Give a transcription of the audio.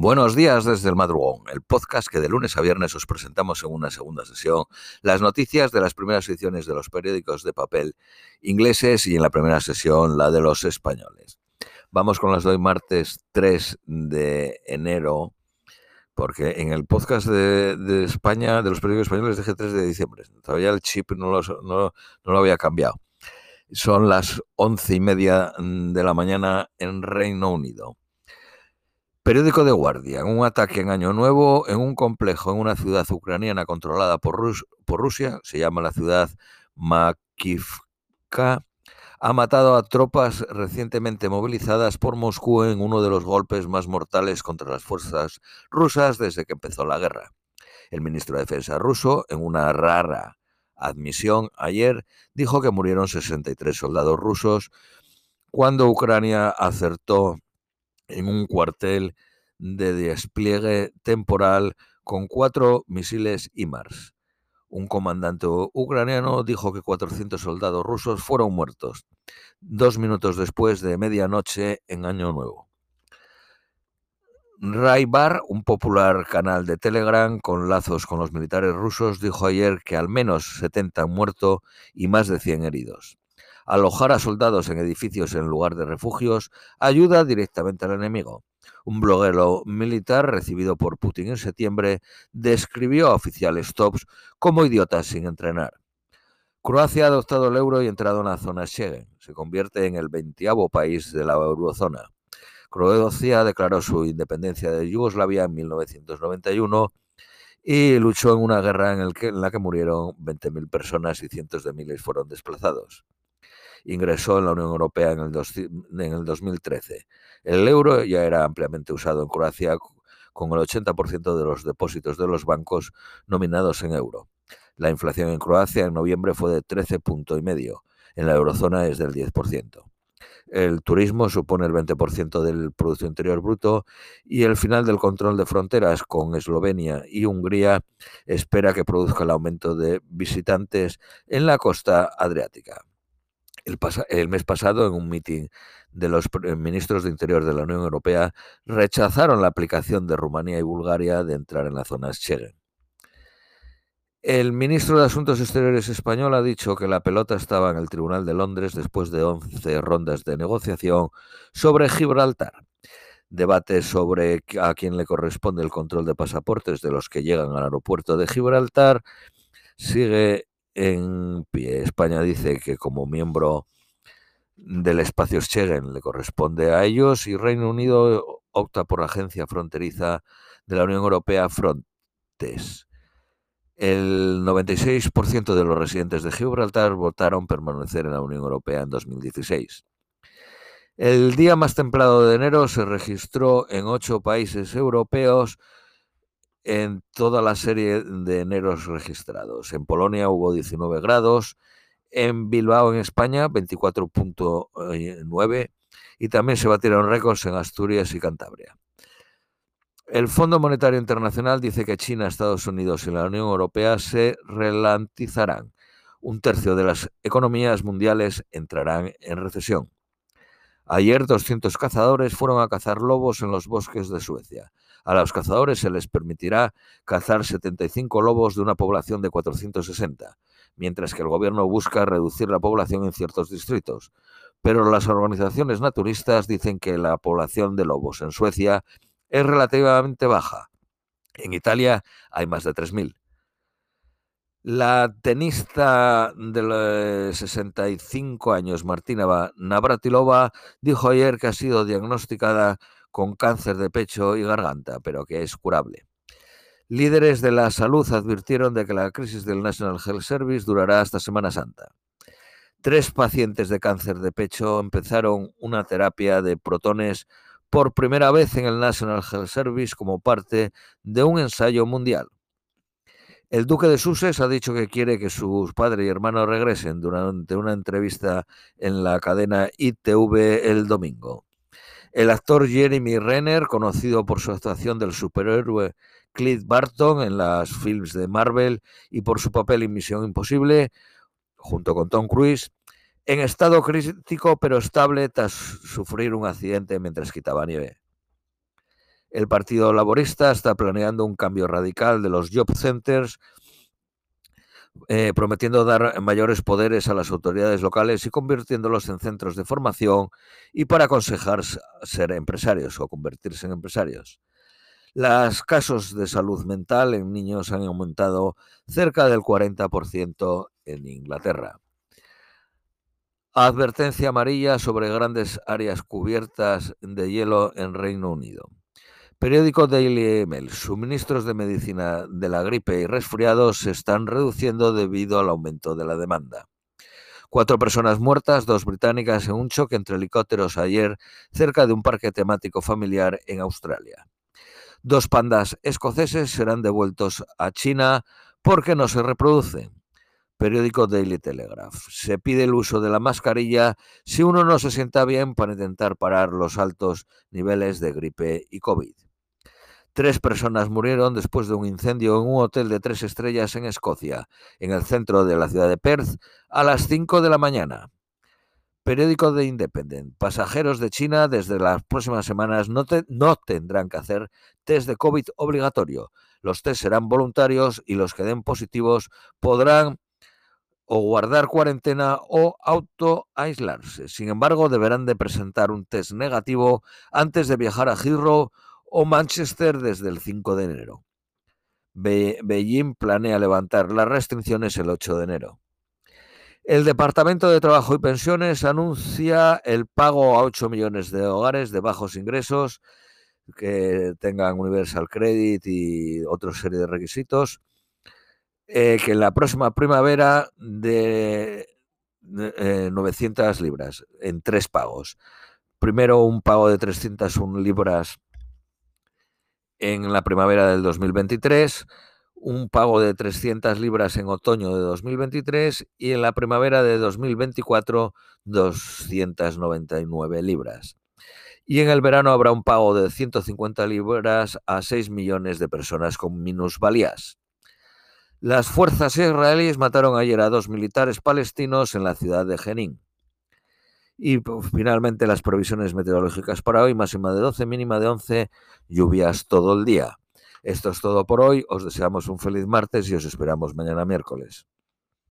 Buenos días desde el madrugón, el podcast que de lunes a viernes os presentamos en una segunda sesión las noticias de las primeras ediciones de los periódicos de papel ingleses y en la primera sesión la de los españoles. Vamos con las de martes 3 de enero, porque en el podcast de, España, de los periódicos españoles, dije 3 de diciembre. Todavía el chip no lo había cambiado. Son las once y media de la mañana en Reino Unido. Periódico de Guardia. Un ataque en Año Nuevo en un complejo en una ciudad ucraniana controlada por, Rusia, se llama la ciudad Makivka, ha matado a tropas recientemente movilizadas por Moscú en uno de los golpes más mortales contra las fuerzas rusas desde que empezó la guerra. El ministro de Defensa ruso, en una rara admisión ayer, dijo que murieron 63 soldados rusos cuando Ucrania acertó en un cuartel de despliegue temporal con cuatro misiles IMARS. Un comandante ucraniano dijo que 400 soldados rusos fueron muertos dos minutos después de medianoche en Año Nuevo. Raibar, un popular canal de Telegram con lazos con los militares rusos, dijo ayer que al menos 70 han muerto y más de 100 heridos. Alojar a soldados en edificios en lugar de refugios ayuda directamente al enemigo. Un bloguero militar recibido por Putin en septiembre describió a oficiales tops como idiotas sin entrenar. Croacia ha adoptado el euro y entrado en la zona Schengen. Se convierte en el veintiavo país de la eurozona. Croacia declaró su independencia de Yugoslavia en 1991 y luchó en una guerra en, en la que murieron 20.000 personas y cientos de miles fueron desplazados ingresó en la Unión Europea en el, 2013. El euro ya era ampliamente usado en Croacia con el 80% de los depósitos de los bancos nominados en euro. La inflación en Croacia en noviembre fue de 13 puntos y medio. En la eurozona es del 10%. El turismo supone el 20% del Producto Interior Bruto y el final del control de fronteras con Eslovenia y Hungría espera que produzca el aumento de visitantes en la costa adriática el, mes pasado, en un mitin de los eh, ministros de Interior de la Unión Europea, rechazaron la aplicación de Rumanía y Bulgaria de entrar en la zona Schengen. El ministro de Asuntos Exteriores español ha dicho que la pelota estaba en el Tribunal de Londres después de 11 rondas de negociación sobre Gibraltar. Debate sobre a quién le corresponde el control de pasaportes de los que llegan al aeropuerto de Gibraltar sigue en pie. España dice que como miembro del espacio Schengen le corresponde a ellos y Reino Unido opta por la agencia fronteriza de la Unión Europea Frontex. El 96% de los residentes de Gibraltar votaron permanecer en la Unión Europea en 2016. El día más templado de enero se registró en ocho países europeos en toda la serie de eneros registrados. En Polonia hubo 19 grados, en Bilbao, en España, 24.9 y también se batieron récords en Asturias y Cantabria. El Fondo Monetario Internacional dice que China, Estados Unidos y la Unión Europea se relantizarán. Un tercio de las economías mundiales entrarán en recesión. Ayer 200 cazadores fueron a cazar lobos en los bosques de Suecia. A los cazadores se les permitirá cazar 75 lobos de una población de 460, mientras que el gobierno busca reducir la población en ciertos distritos. Pero las organizaciones naturistas dicen que la población de lobos en Suecia es relativamente baja. En Italia hay más de 3.000. La tenista de 65 años, Martina Navratilova, dijo ayer que ha sido diagnosticada con cáncer de pecho y garganta, pero que es curable. Líderes de la salud advirtieron de que la crisis del National Health Service durará hasta Semana Santa. Tres pacientes de cáncer de pecho empezaron una terapia de protones por primera vez en el National Health Service como parte de un ensayo mundial. El duque de Sussex ha dicho que quiere que sus padre y hermano regresen durante una entrevista en la cadena ITV el domingo. El actor Jeremy Renner, conocido por su actuación del superhéroe Clint Barton en las films de Marvel y por su papel en Misión Imposible, junto con Tom Cruise, en estado crítico pero estable tras sufrir un accidente mientras quitaba nieve. El Partido Laborista está planeando un cambio radical de los job centers, eh, prometiendo dar mayores poderes a las autoridades locales y convirtiéndolos en centros de formación y para aconsejar ser empresarios o convertirse en empresarios. Los casos de salud mental en niños han aumentado cerca del 40% en Inglaterra. Advertencia amarilla sobre grandes áreas cubiertas de hielo en Reino Unido. Periódico Daily Mail. Suministros de medicina de la gripe y resfriados se están reduciendo debido al aumento de la demanda. Cuatro personas muertas, dos británicas, en un choque entre helicópteros ayer cerca de un parque temático familiar en Australia. Dos pandas escoceses serán devueltos a China porque no se reproducen. Periódico Daily Telegraph. Se pide el uso de la mascarilla si uno no se sienta bien para intentar parar los altos niveles de gripe y COVID. Tres personas murieron después de un incendio en un hotel de tres estrellas en Escocia, en el centro de la ciudad de Perth, a las 5 de la mañana. Periódico de Independent. Pasajeros de China desde las próximas semanas no, no, tendrán que hacer test de COVID obligatorio. Los test serán voluntarios y los que den positivos podrán o guardar cuarentena o auto-aislarse. Sin embargo, deberán de presentar un test negativo antes de viajar a Heathrow o Manchester desde el 5 de enero. Beijing planea levantar las restricciones el 8 de enero. El Departamento de Trabajo y Pensiones anuncia el pago a 8 millones de hogares de bajos ingresos que tengan Universal Credit y otra serie de requisitos, eh, que en la próxima primavera de, 900 eh, libras en tres pagos. Primero un pago de 301 libras en la primavera del 2023, un pago de 300 libras en otoño de 2023 y en la primavera de 2024 299 libras. Y en el verano habrá un pago de 150 libras a 6 millones de personas con minusvalías. Las fuerzas israelíes mataron ayer a dos militares palestinos en la ciudad de Jenin. Y finalmente las previsiones meteorológicas para hoy, máxima de 12, mínima de 11, lluvias todo el día. Esto es todo por hoy, os deseamos un feliz martes y os esperamos mañana miércoles.